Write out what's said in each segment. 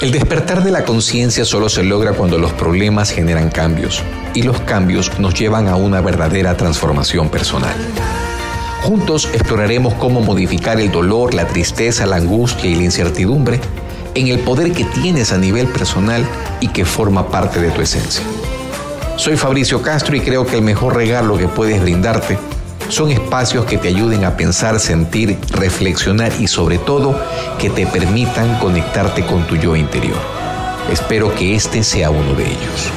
El despertar de la conciencia solo se logra cuando los problemas generan cambios y los cambios nos llevan a una verdadera transformación personal. Juntos exploraremos cómo modificar el dolor, la tristeza, la angustia y la incertidumbre en el poder que tienes a nivel personal y que forma parte de tu esencia. Soy Fabricio Castro y creo que el mejor regalo que puedes brindarte son espacios que te ayuden a pensar, sentir, reflexionar y sobre todo que te permitan conectarte con tu yo interior. Espero que este sea uno de ellos.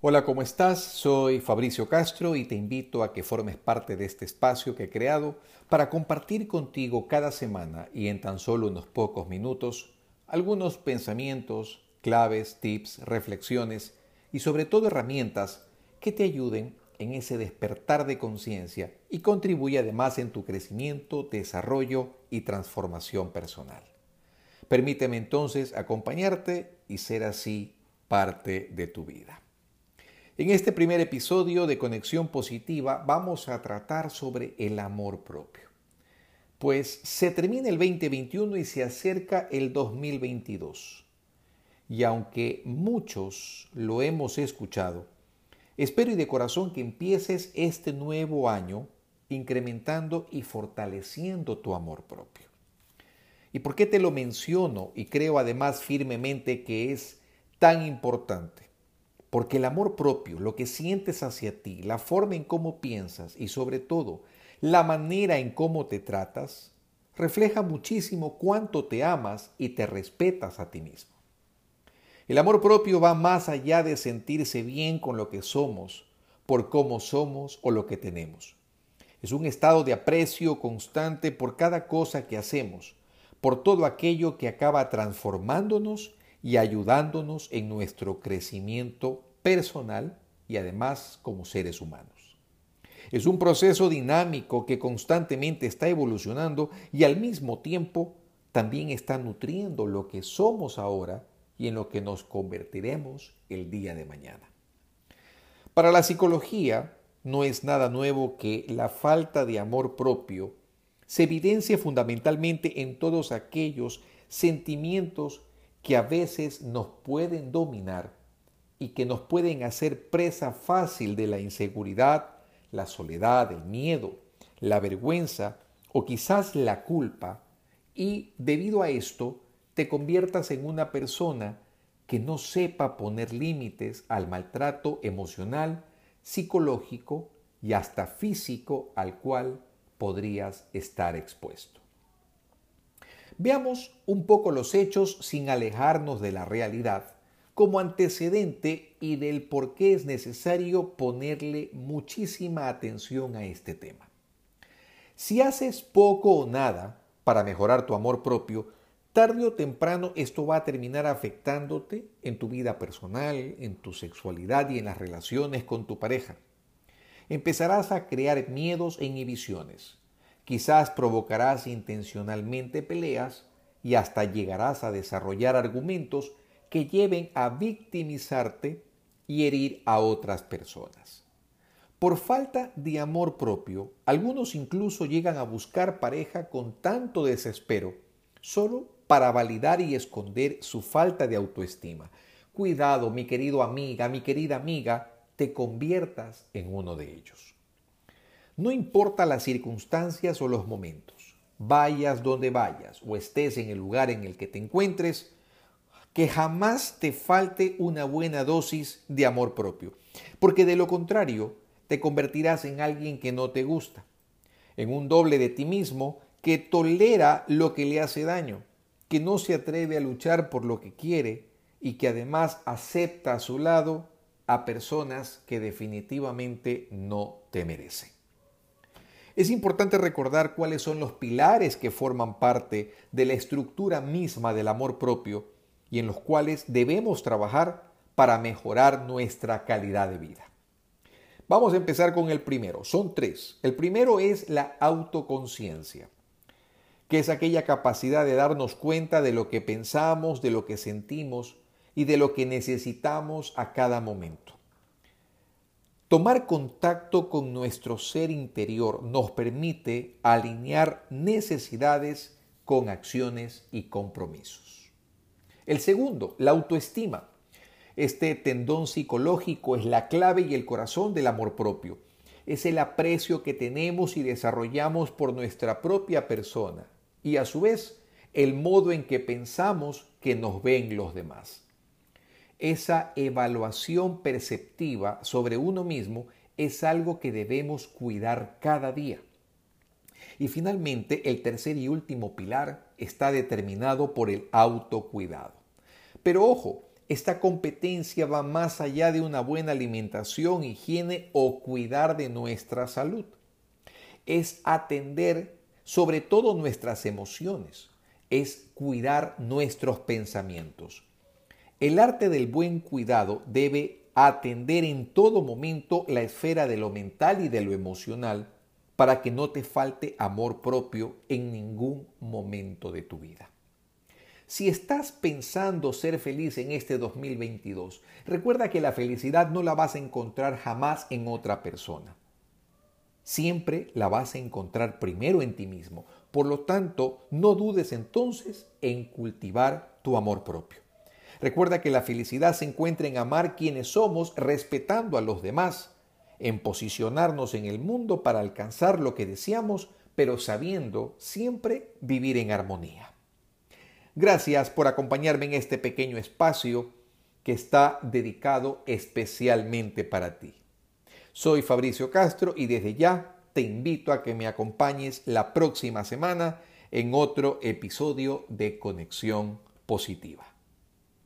Hola, ¿cómo estás? Soy Fabricio Castro y te invito a que formes parte de este espacio que he creado para compartir contigo cada semana y en tan solo unos pocos minutos algunos pensamientos, claves, tips, reflexiones y sobre todo herramientas que te ayuden en ese despertar de conciencia y contribuye además en tu crecimiento, desarrollo y transformación personal. Permíteme entonces acompañarte y ser así parte de tu vida. En este primer episodio de Conexión Positiva vamos a tratar sobre el amor propio. Pues se termina el 2021 y se acerca el 2022. Y aunque muchos lo hemos escuchado, Espero y de corazón que empieces este nuevo año incrementando y fortaleciendo tu amor propio. ¿Y por qué te lo menciono y creo además firmemente que es tan importante? Porque el amor propio, lo que sientes hacia ti, la forma en cómo piensas y sobre todo la manera en cómo te tratas, refleja muchísimo cuánto te amas y te respetas a ti mismo. El amor propio va más allá de sentirse bien con lo que somos, por cómo somos o lo que tenemos. Es un estado de aprecio constante por cada cosa que hacemos, por todo aquello que acaba transformándonos y ayudándonos en nuestro crecimiento personal y además como seres humanos. Es un proceso dinámico que constantemente está evolucionando y al mismo tiempo también está nutriendo lo que somos ahora y en lo que nos convertiremos el día de mañana. Para la psicología no es nada nuevo que la falta de amor propio se evidencie fundamentalmente en todos aquellos sentimientos que a veces nos pueden dominar y que nos pueden hacer presa fácil de la inseguridad, la soledad, el miedo, la vergüenza o quizás la culpa y debido a esto te conviertas en una persona que no sepa poner límites al maltrato emocional, psicológico y hasta físico al cual podrías estar expuesto. Veamos un poco los hechos sin alejarnos de la realidad como antecedente y del por qué es necesario ponerle muchísima atención a este tema. Si haces poco o nada para mejorar tu amor propio, tarde o temprano esto va a terminar afectándote en tu vida personal, en tu sexualidad y en las relaciones con tu pareja. Empezarás a crear miedos e inhibiciones. Quizás provocarás intencionalmente peleas y hasta llegarás a desarrollar argumentos que lleven a victimizarte y herir a otras personas. Por falta de amor propio, algunos incluso llegan a buscar pareja con tanto desespero, solo para validar y esconder su falta de autoestima. Cuidado, mi querido amiga, mi querida amiga, te conviertas en uno de ellos. No importa las circunstancias o los momentos, vayas donde vayas o estés en el lugar en el que te encuentres, que jamás te falte una buena dosis de amor propio, porque de lo contrario te convertirás en alguien que no te gusta, en un doble de ti mismo que tolera lo que le hace daño que no se atreve a luchar por lo que quiere y que además acepta a su lado a personas que definitivamente no te merecen. Es importante recordar cuáles son los pilares que forman parte de la estructura misma del amor propio y en los cuales debemos trabajar para mejorar nuestra calidad de vida. Vamos a empezar con el primero. Son tres. El primero es la autoconciencia que es aquella capacidad de darnos cuenta de lo que pensamos, de lo que sentimos y de lo que necesitamos a cada momento. Tomar contacto con nuestro ser interior nos permite alinear necesidades con acciones y compromisos. El segundo, la autoestima. Este tendón psicológico es la clave y el corazón del amor propio. Es el aprecio que tenemos y desarrollamos por nuestra propia persona y a su vez el modo en que pensamos que nos ven los demás. Esa evaluación perceptiva sobre uno mismo es algo que debemos cuidar cada día. Y finalmente, el tercer y último pilar está determinado por el autocuidado. Pero ojo, esta competencia va más allá de una buena alimentación, higiene o cuidar de nuestra salud. Es atender sobre todo nuestras emociones, es cuidar nuestros pensamientos. El arte del buen cuidado debe atender en todo momento la esfera de lo mental y de lo emocional para que no te falte amor propio en ningún momento de tu vida. Si estás pensando ser feliz en este 2022, recuerda que la felicidad no la vas a encontrar jamás en otra persona. Siempre la vas a encontrar primero en ti mismo. Por lo tanto, no dudes entonces en cultivar tu amor propio. Recuerda que la felicidad se encuentra en amar quienes somos, respetando a los demás en posicionarnos en el mundo para alcanzar lo que deseamos, pero sabiendo siempre vivir en armonía. Gracias por acompañarme en este pequeño espacio que está dedicado especialmente para ti. Soy Fabricio Castro y desde ya te invito a que me acompañes la próxima semana en otro episodio de Conexión Positiva.